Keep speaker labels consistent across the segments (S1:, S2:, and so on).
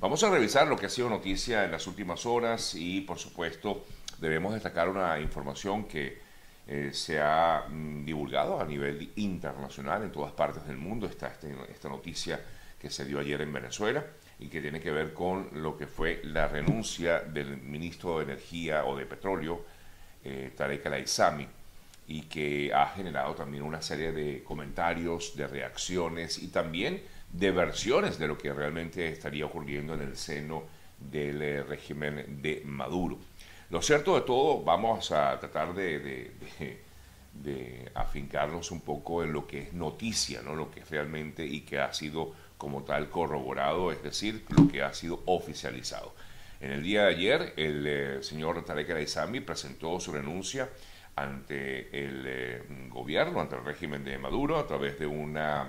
S1: Vamos a revisar lo que ha sido noticia en las últimas horas y, por supuesto, debemos destacar una información que eh, se ha mm, divulgado a nivel internacional en todas partes del mundo. Está este, esta noticia que se dio ayer en Venezuela y que tiene que ver con lo que fue la renuncia del ministro de Energía o de Petróleo, eh, Tarek El Aizami, y que ha generado también una serie de comentarios, de reacciones y también de versiones de lo que realmente estaría ocurriendo en el seno del eh, régimen de Maduro. Lo cierto de todo, vamos a tratar de, afincarnos un poco en lo que es noticia, ¿no? lo que es realmente y que ha sido como tal corroborado, es decir, lo que ha sido oficializado. En el día de ayer, el eh, señor Tarek El presentó su renuncia ante el eh, gobierno, ante el régimen de Maduro, a través de una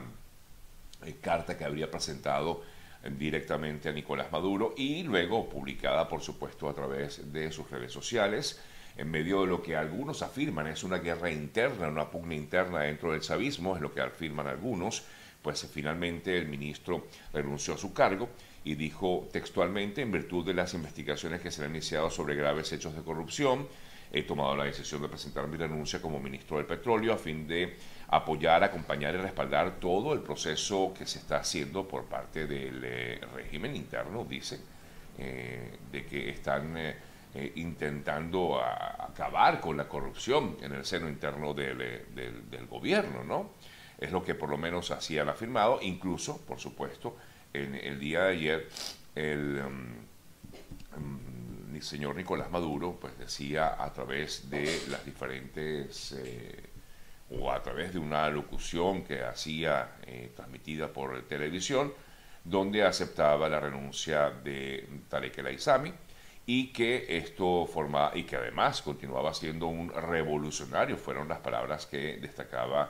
S1: carta que habría presentado eh, directamente a Nicolás Maduro y luego publicada, por supuesto, a través de sus redes sociales, en medio de lo que algunos afirman es una guerra interna, una pugna interna dentro del chavismo, es lo que afirman algunos, pues finalmente el ministro renunció a su cargo y dijo textualmente, en virtud de las investigaciones que se han iniciado sobre graves hechos de corrupción, he tomado la decisión de presentar mi renuncia como ministro del Petróleo a fin de apoyar, acompañar y respaldar todo el proceso que se está haciendo por parte del eh, régimen interno, dice, eh, de que están eh, intentando acabar con la corrupción en el seno interno del, del, gobierno, ¿no? Es lo que por lo menos así han afirmado, incluso, por supuesto, en el día de ayer, el... Mm, mm, señor Nicolás Maduro pues decía a través de las diferentes o a través de una locución que hacía eh, transmitida por televisión donde aceptaba la renuncia de Tarek El Aizami y que esto formaba y que además continuaba siendo un revolucionario fueron las palabras que destacaba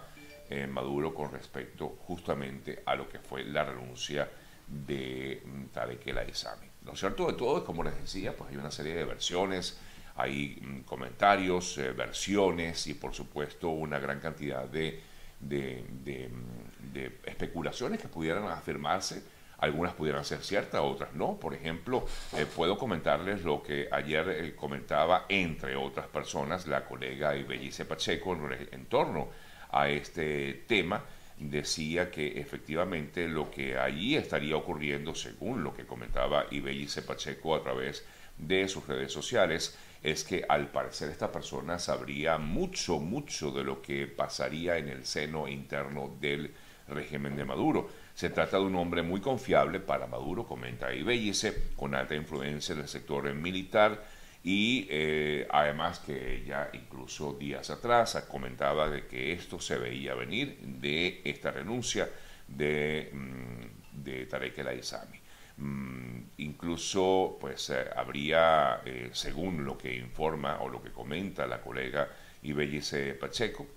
S1: eh, Maduro con respecto justamente a lo que fue la renuncia de Tarek El Aizami. Lo cierto de todo es, como les decía, pues hay una serie de versiones, hay mm, comentarios, eh, versiones y por supuesto una gran cantidad de, de, mm, especulaciones que pudieran afirmarse. Algunas pudieran ser ciertas, otras no. Por ejemplo, eh, puedo comentarles lo que ayer eh, comentaba, entre otras personas, la colega Ibellice Pacheco en torno a este tema decía que efectivamente lo que allí estaría ocurriendo, según lo que comentaba Ibellice Pacheco a través de sus redes sociales, es que al parecer esta persona sabría mucho, mucho de lo que pasaría en el seno interno del régimen de Maduro. Se trata de un hombre muy confiable para Maduro, comenta Ibellice, con alta influencia en el sector militar, y eh, además que ella incluso días atrás comentaba de que esto se veía venir de esta renuncia de, mm, de Tarek El Aizami. Mm, incluso pues eh, habría, eh, según lo que informa o lo que comenta la colega Ibellice Pacheco,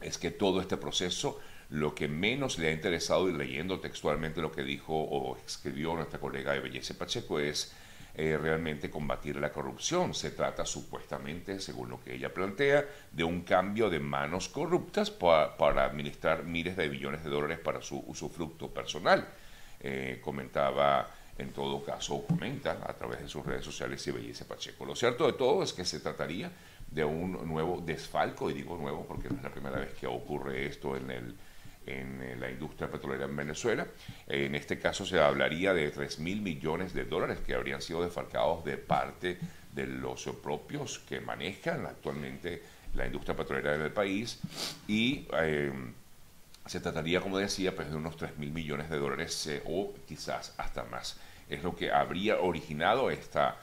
S1: es que todo este proceso lo que menos le ha interesado y leyendo textualmente lo que dijo o escribió nuestra colega Ibellice Pacheco es eh, realmente combatir la corrupción. Se trata supuestamente, según lo que ella plantea, de un cambio de manos corruptas para, administrar miles de billones de dólares para su usufructo personal. Eh, comentaba en todo caso, comenta a través de sus redes sociales y Bellice Pacheco. Lo cierto de todo es que se trataría de un nuevo desfalco, y digo nuevo porque no es la primera vez que ocurre esto en el en eh, la industria petrolera en Venezuela. En este caso se hablaría de 3 mil millones de dólares que habrían sido desfalcados de parte de los propios que manejan actualmente la industria petrolera en el país y eh, se trataría, como decía, pues de unos 3 mil millones de dólares eh, o quizás hasta más. Es lo que habría originado esta,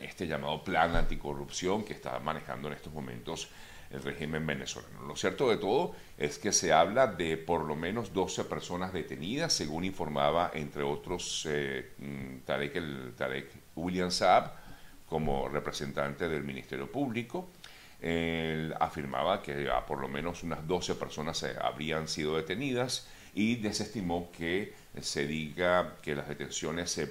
S1: este llamado plan anticorrupción que está manejando en estos momentos el régimen venezolano. Lo cierto de todo es que se habla de por lo menos 12 personas detenidas, según informaba, entre otros, eh, mm, Tarek, el, Tarek William Saab, como representante del Ministerio Público. Él afirmaba que por lo menos unas 12 personas habrían sido detenidas y desestimó que se diga que las detenciones se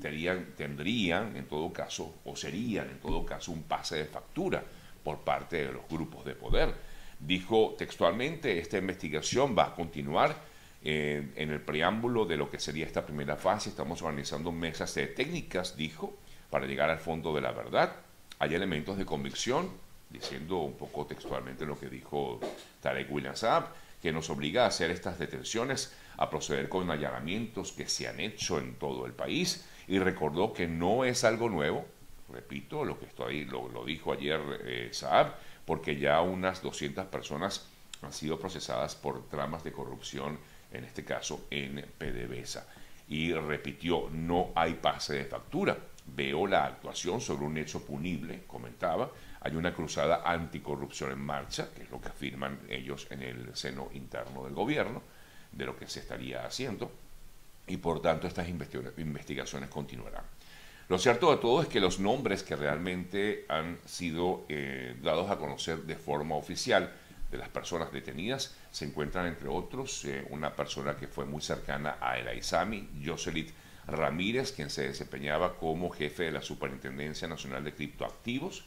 S1: tendrían, tendrían, en todo caso, o serían en todo caso, un pase de factura por parte de los grupos de poder. Dijo textualmente, esta investigación va a continuar en el preámbulo de lo que sería esta primera fase, estamos organizando mesas de técnicas, dijo, para llegar al fondo de la verdad. Hay elementos de convicción, diciendo un poco textualmente lo que dijo Tarek William Saab, que nos obliga a hacer estas detenciones, a proceder con allanamientos que se han hecho en todo el país, y recordó que no es algo nuevo, repito, lo que estoy, lo, lo dijo ayer eh, Saab, porque ya unas 200 personas han sido procesadas por tramas de corrupción, en este caso en PDVSA. Y repitió, no hay pase de factura. Veo la actuación sobre un hecho punible, comentaba. Hay una cruzada anticorrupción en marcha, que es lo que afirman ellos en el seno interno del gobierno, de lo que se estaría haciendo. Y por tanto estas investigaciones continuarán. Lo cierto de todo es que los nombres que realmente han sido eh, dados a conocer de forma oficial de las personas detenidas se encuentran entre otros eh, una persona que fue muy cercana a El Aizami, Joselit Ramírez, quien se desempeñaba como jefe de la Superintendencia Nacional de Criptoactivos.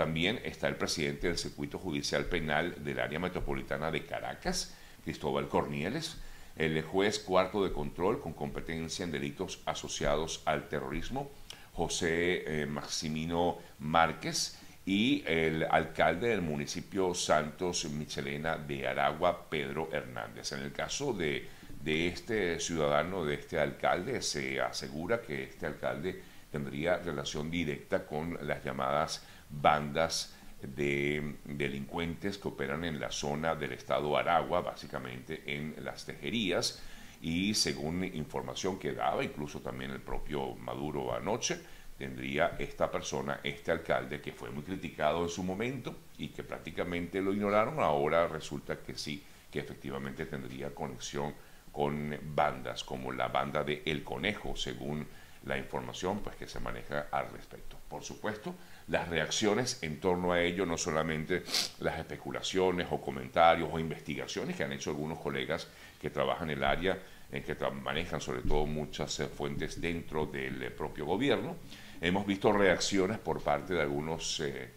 S1: También está el presidente del Circuito Judicial Penal del Área Metropolitana de Caracas, Cristóbal Cornieles, el juez cuarto de control con competencia en delitos asociados al terrorismo, José eh, Maximino Márquez, y el alcalde del municipio Santos Michelena de Aragua, Pedro Hernández. En el caso de, de este ciudadano, de este alcalde, se asegura que este alcalde tendría relación directa con las llamadas bandas de delincuentes que operan en la zona del estado Aragua, básicamente en las tejerías, y según información que daba incluso también el propio Maduro anoche, tendría esta persona, este alcalde, que fue muy criticado en su momento y que prácticamente lo ignoraron, ahora resulta que sí, que efectivamente tendría conexión con bandas como la banda de El Conejo, según la información pues, que se maneja al respecto. Por supuesto, las reacciones en torno a ello, no solamente las especulaciones o comentarios o investigaciones que han hecho algunos colegas que trabajan en el área, en que manejan sobre todo muchas eh, fuentes dentro del eh, propio gobierno, Hemos visto reacciones por parte de algunos eh,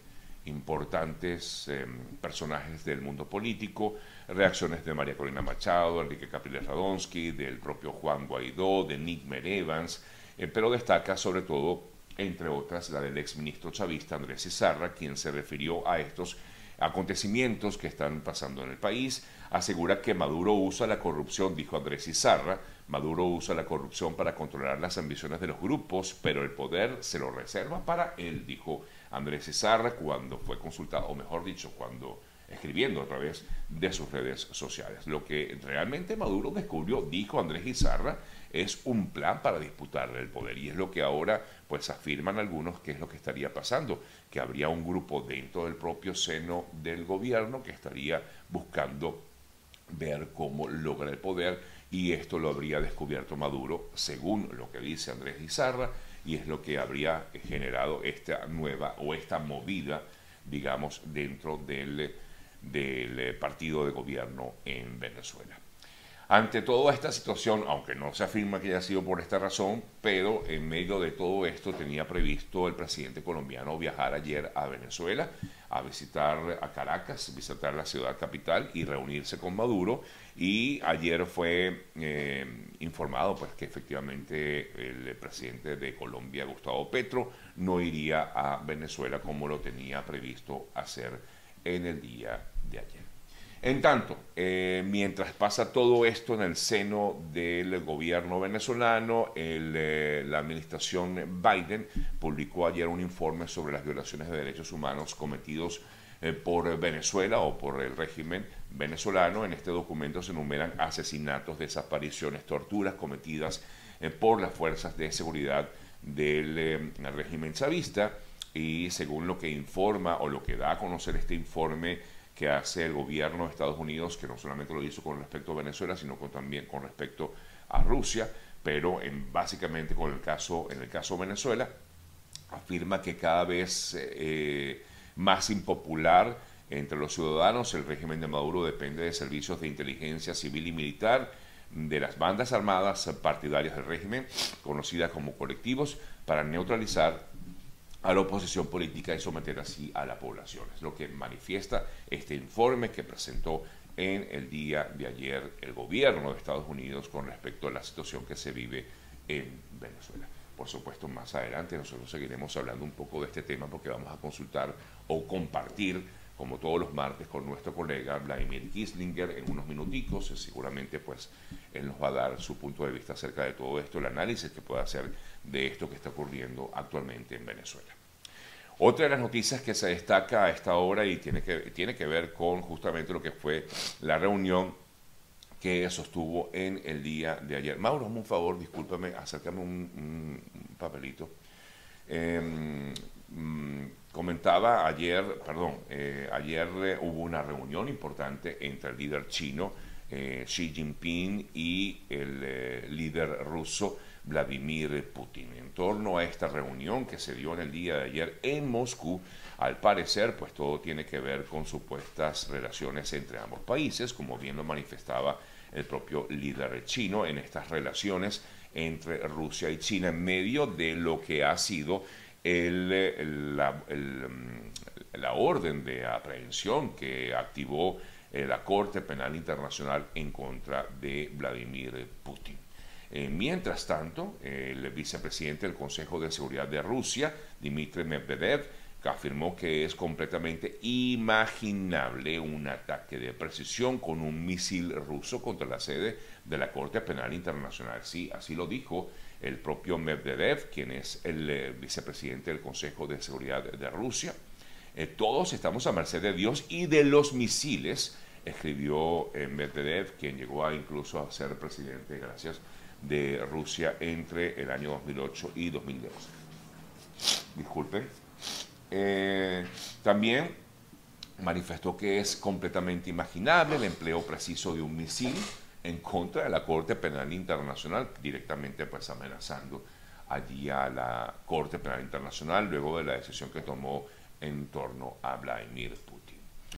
S1: importantes personajes del mundo político, reacciones de María Corina Machado, Enrique Capriles Radonsky, del propio Juan Guaidó, de Nick Merevans, eh, pero destaca sobre todo, entre otras, la del exministro chavista Andrés Cizarra, quien se refirió a estos acontecimientos que están pasando en el país, asegura que Maduro usa la corrupción, dijo Andrés Izarra, Maduro usa la corrupción para controlar las ambiciones de los grupos, pero el poder se lo reserva para él, dijo Andrés Izarra cuando fue consultado, o mejor dicho, cuando escribiendo a través de sus redes sociales. Lo que realmente Maduro descubrió, dijo Andrés Izarra, es un plan para disputarle el poder y es lo que ahora pues afirman algunos que es lo que estaría pasando, que habría un grupo dentro del propio seno del gobierno que estaría buscando ver cómo logra el poder y esto lo habría descubierto Maduro, según lo que dice Andrés Izarra, y es lo que habría generado esta nueva o esta movida, digamos, dentro del, del partido de gobierno en Venezuela. Ante toda esta situación, aunque no se afirma que haya sido por esta razón, pero en medio de todo esto tenía previsto el presidente colombiano viajar ayer a Venezuela a visitar a Caracas, visitar la ciudad capital y reunirse con Maduro. Y ayer fue eh, informado pues, que efectivamente el presidente de Colombia, Gustavo Petro, no iría a Venezuela como lo tenía previsto hacer en el día ayer. En tanto, eh, mientras pasa todo esto en el seno del gobierno venezolano, eh, la administración Biden publicó ayer un informe sobre las violaciones de derechos humanos cometidos eh, por Venezuela o por el régimen venezolano. En este documento se enumeran asesinatos, desapariciones, torturas cometidas por las fuerzas de seguridad del régimen chavista y según lo que informa o lo que da a conocer este informe, que hace el gobierno de Estados Unidos, que no solamente lo hizo con respecto a Venezuela, sino también con respecto a Rusia, pero en, básicamente con el caso, en el caso de Venezuela, afirma que cada vez eh, más impopular entre los ciudadanos, el régimen de Maduro depende de servicios de inteligencia civil y militar, de las bandas armadas partidarias del régimen, conocidas como colectivos, para neutralizar a la oposición política y someter así a la población. Es lo que manifiesta este informe que presentó en el día de ayer el gobierno de Estados Unidos con respecto a la situación que se vive en Venezuela. Por supuesto, más adelante nosotros seguiremos hablando un poco de este tema porque vamos a consultar o compartir, como todos los martes, con nuestro colega Vladimir Kislinger en unos minuticos. Seguramente, pues, él nos va a dar su punto de vista acerca de todo esto, el análisis que pueda hacer de esto que está ocurriendo actualmente en Venezuela. Otra de las noticias que se destaca a esta hora y tiene que, tiene que ver con justamente lo que fue la reunión que sostuvo en el día de ayer. Mauro, hazme un favor, discúlpame, acércame un, papelito. Mm, comentaba ayer, perdón, eh, ayer eh, hubo una reunión importante entre el líder chino eh, Xi Jinping y el líder ruso Vladimir Putin. En torno a esta reunión que se dio en el día de ayer en Moscú, al parecer, pues todo tiene que ver con supuestas relaciones entre ambos países, como bien lo manifestaba el propio líder chino en estas relaciones entre Rusia y China en medio de lo que ha sido la, mm, la, orden de aprehensión que activó eh, la Corte Penal Internacional en contra de Vladimir Putin. Eh, mientras tanto, el vicepresidente del Consejo de Seguridad de Rusia, Dmitry Medvedev, afirmó que es completamente imaginable un ataque de precisión con un misil ruso contra la sede de la Corte Penal Internacional. Sí, así lo dijo el propio Medvedev, quien es el eh, vicepresidente del Consejo de Seguridad de Rusia. Eh, todos estamos a merced de Dios y de los misiles, escribió Medvedev, quien llegó a incluso a ser presidente gracias de Rusia entre el año 2008 y 2012. Disculpen. Eh, también manifestó que es completamente imaginable el empleo preciso de un misil en contra de la Corte Penal Internacional, directamente pues amenazando allí a la Corte Penal Internacional luego de la decisión que tomó en torno a Vladimir Putin.